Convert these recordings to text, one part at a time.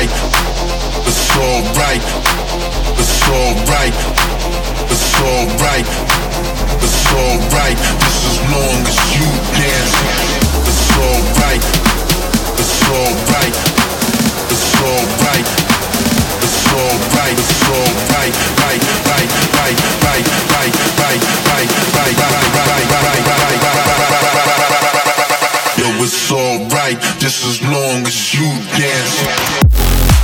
alright. It's alright. It's alright. It's alright. It's alright. Just as long as you dance. It's alright. It's alright. It's alright. It's alright. It's alright. Right, right, right, right, right, right, right, right, right, right, right, right, right, right, Yo, it's alright, just as long as you dance.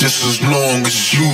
Just as long as you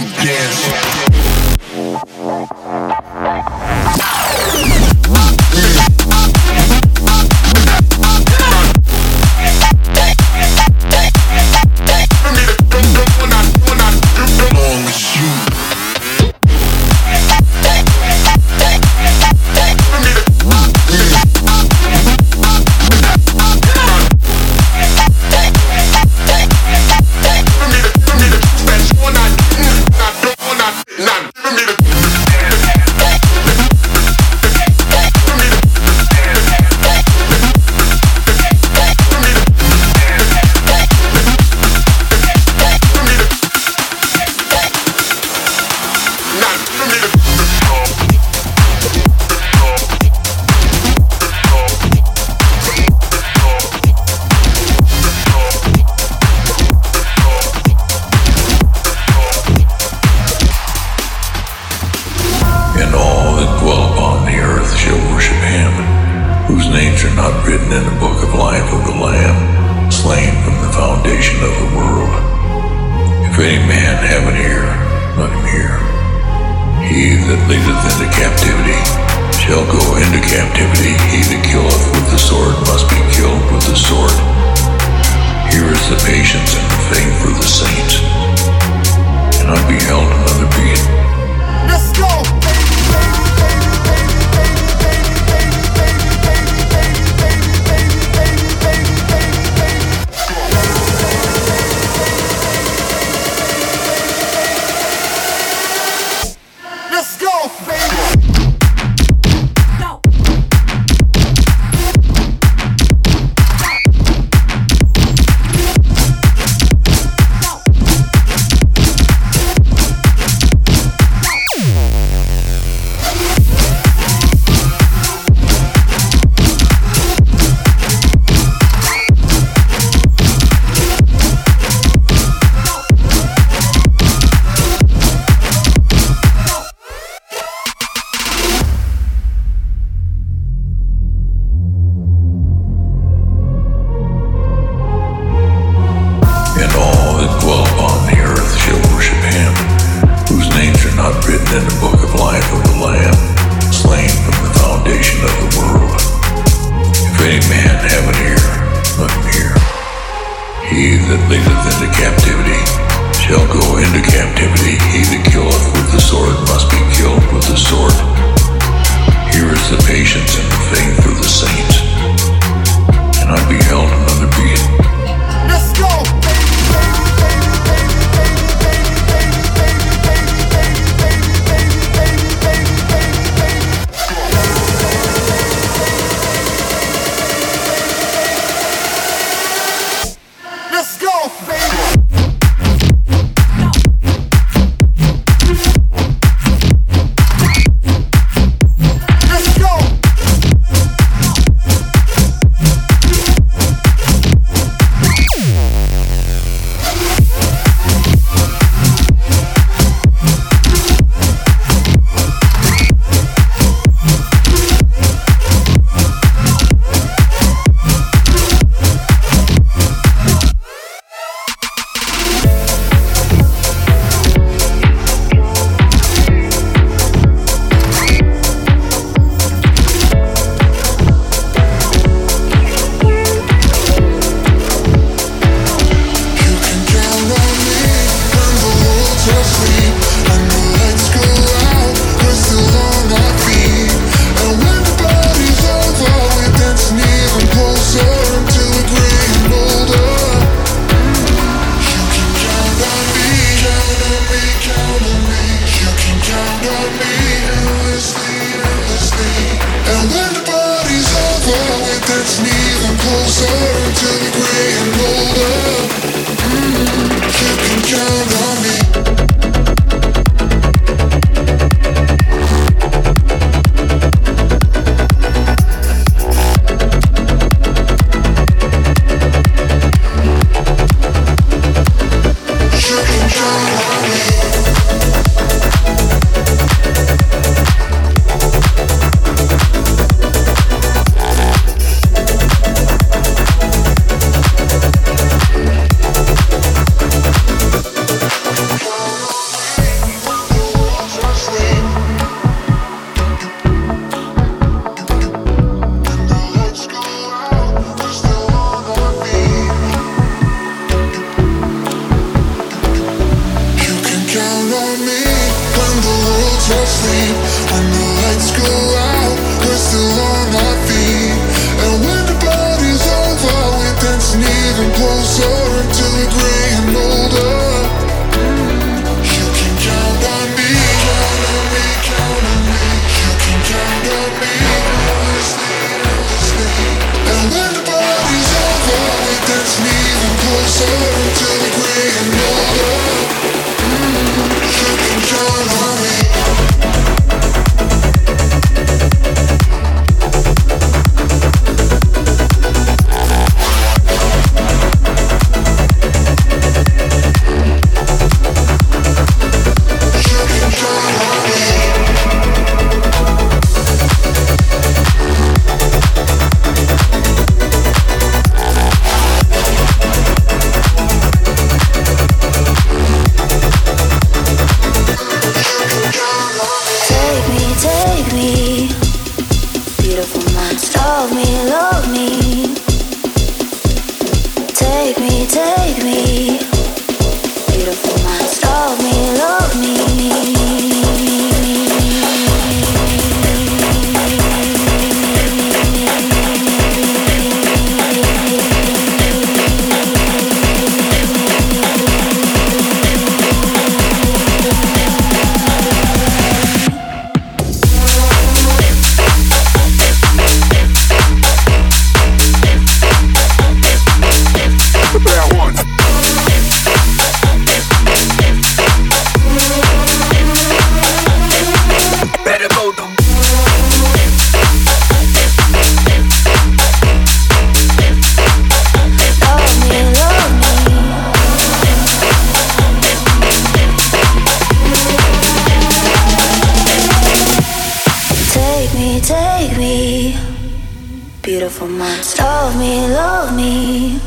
beautiful monster. Love me, love me.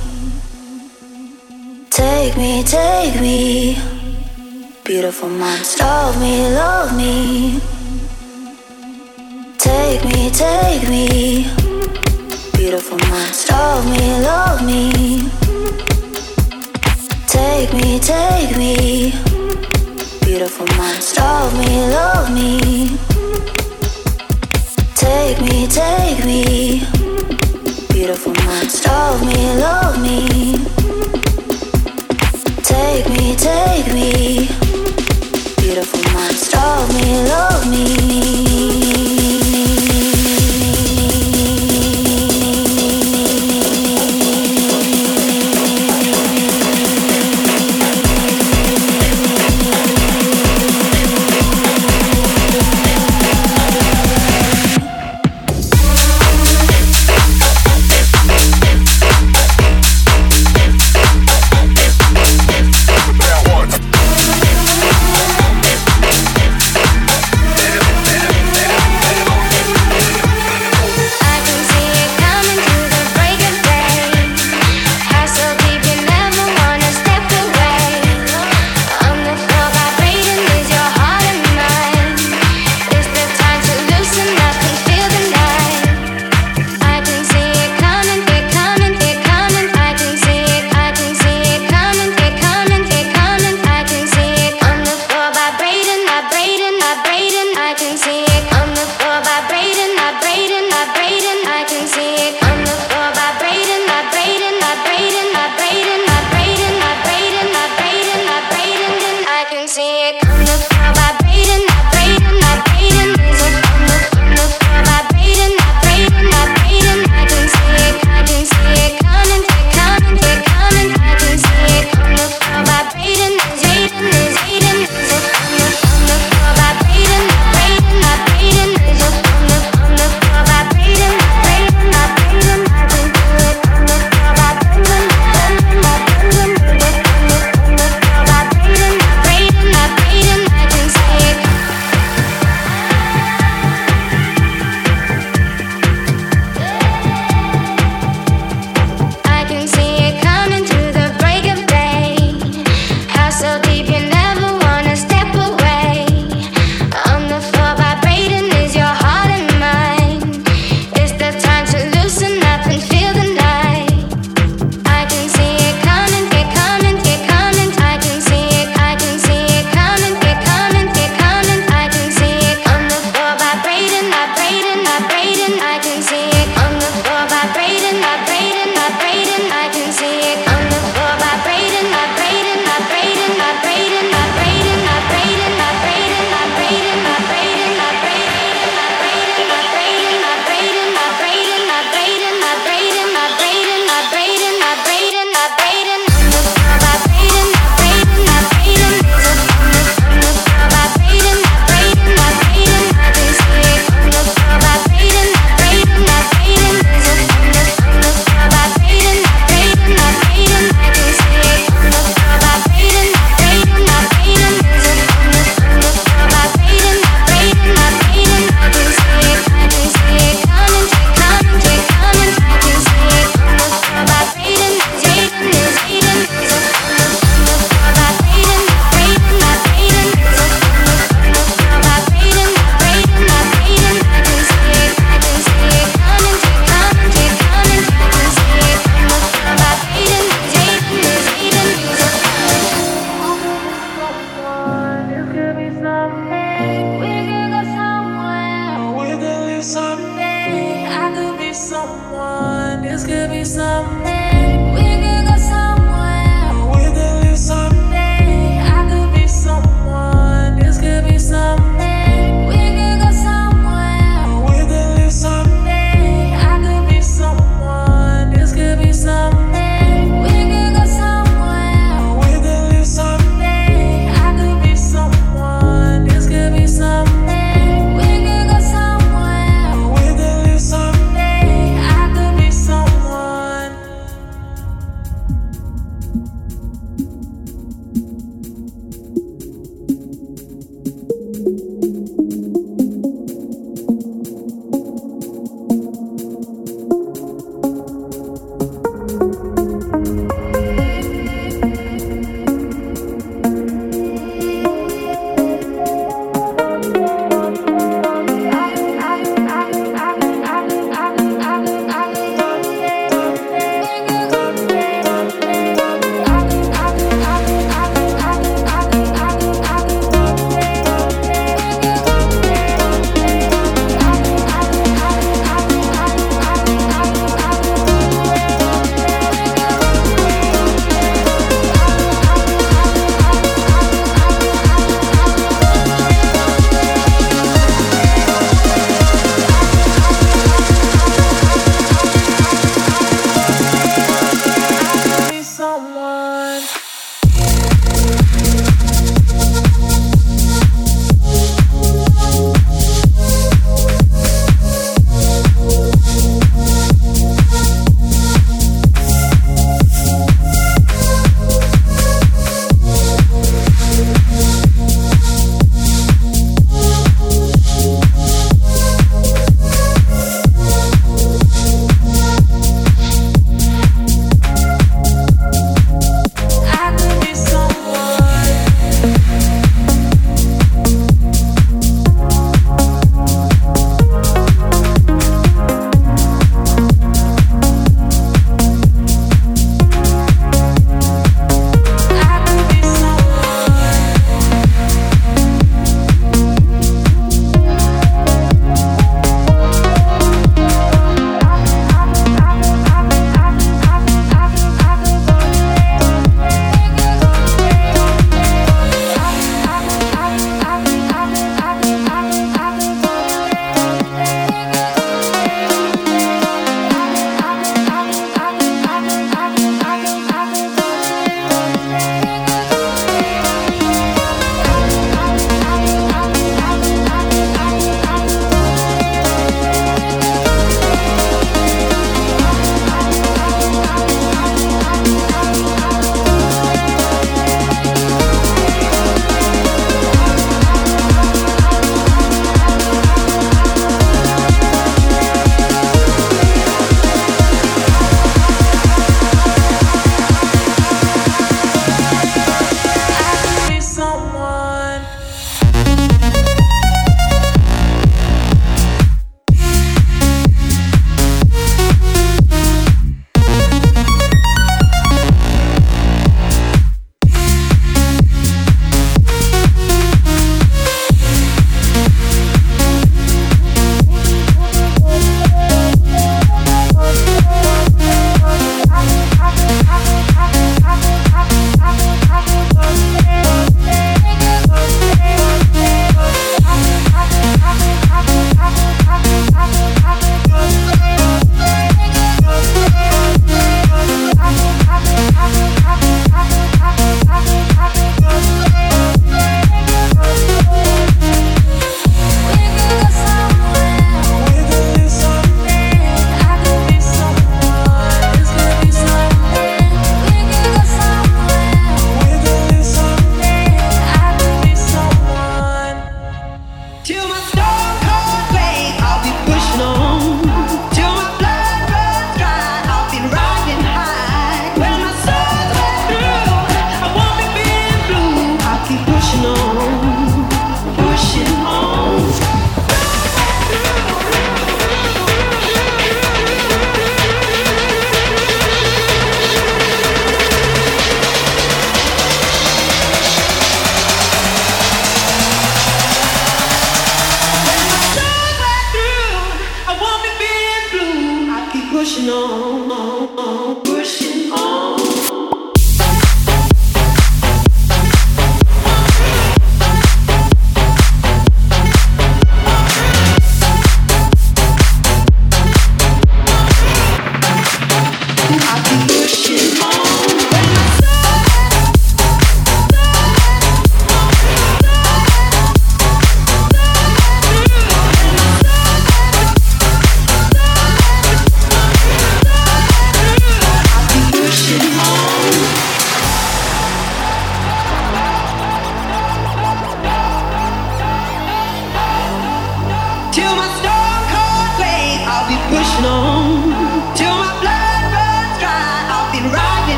Take me, take me. Beautiful monster. Love me, love me. Take me, take me. Beautiful monster. Love me, love me. Take me, take me. Beautiful monster. Love me, love me. Take me, take me beautiful minds. Love me, love me. Take me, take me. Beautiful minds. Love me, love me.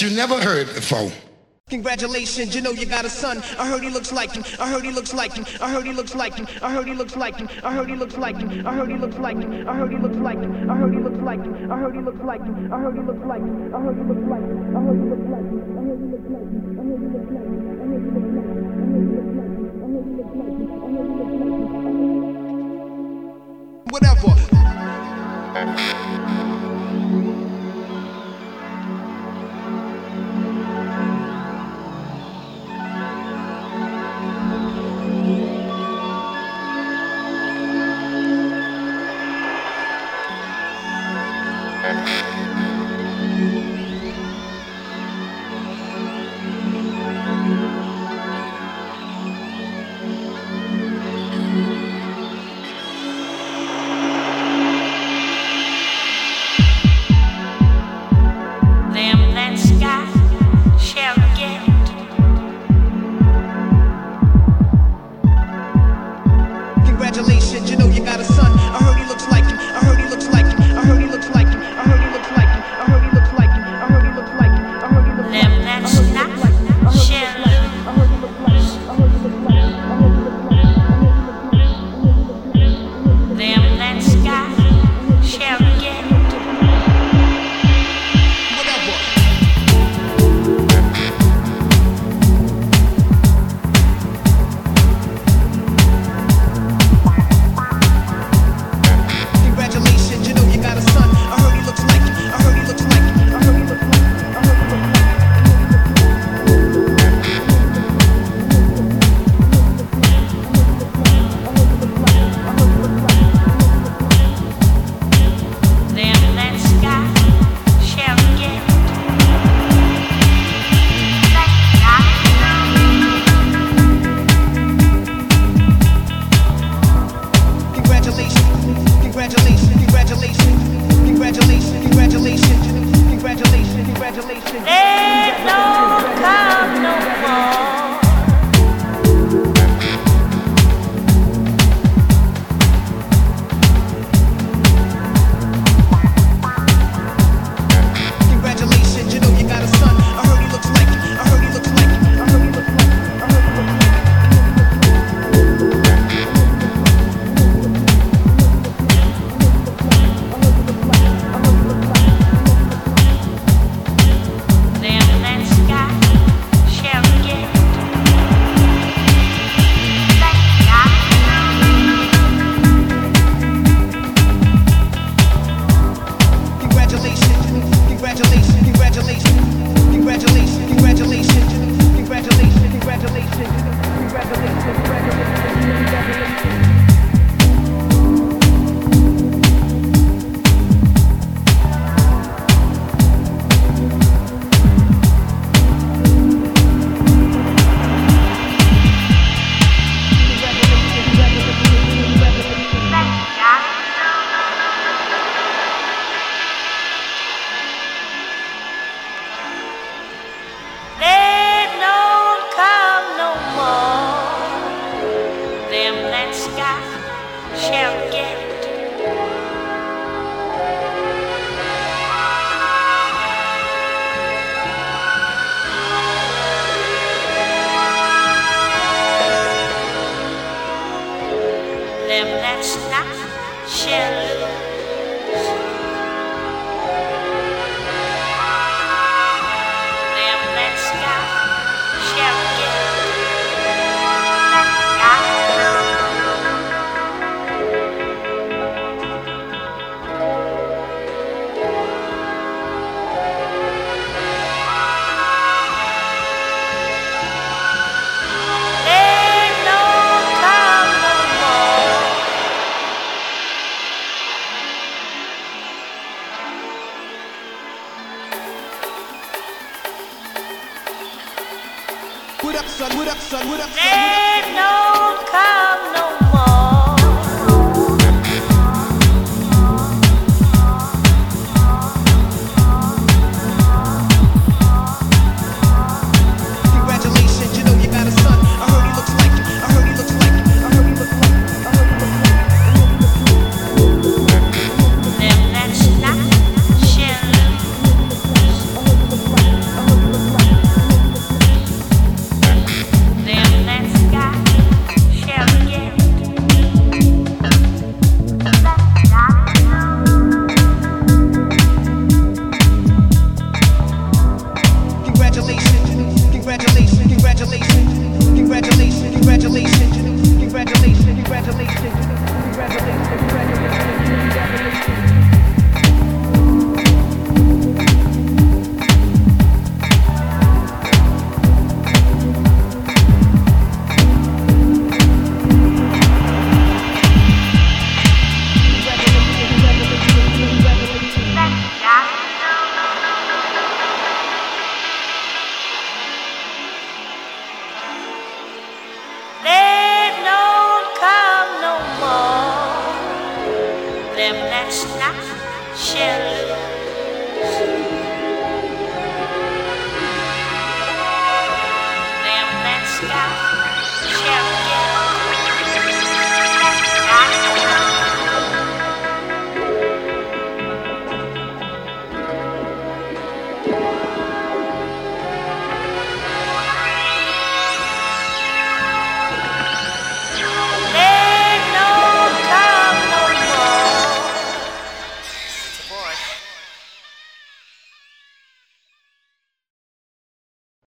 you never heard before. Congratulations, you know you got a son. I heard he looks like him. I heard he looks like him. I heard he looks like him. I heard he looks like him. I heard he looks like him. I heard he looks like him. I heard he looks like him. I heard he looks like him. I heard he looks like him. I heard he looks like him. I heard he looks like him. I heard he looks like him. I heard he looks like him. I heard he looks like him. I heard he looks like him.